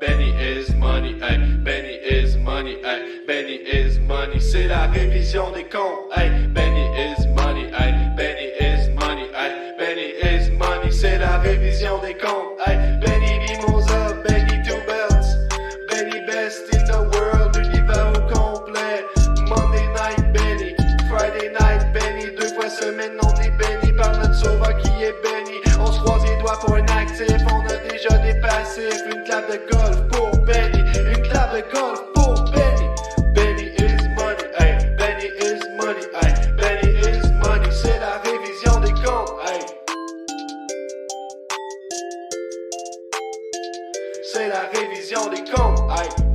Benny is money, hey, Benny is money, hey, Benny is money, c'est la révision des comptes, hey, Benny is money, hey, Benny is money, hey, Benny is money, c'est la révision des comptes, hey, Benny Mimosa, Benny Two Belts, Benny best in the world, l'univers au complet, Monday night Benny, Friday night Benny, deux fois semaine on est béni par notre sauveur qui est béni, on se croise les doigts pour un actif, déjà dépassé. J'veux une clave de golf pour Benny, une clave de golf pour Benny. Benny is money, hey. Benny is money, hey. Benny is money, c'est la révision des comptes, hey. C'est la révision des comptes, hey.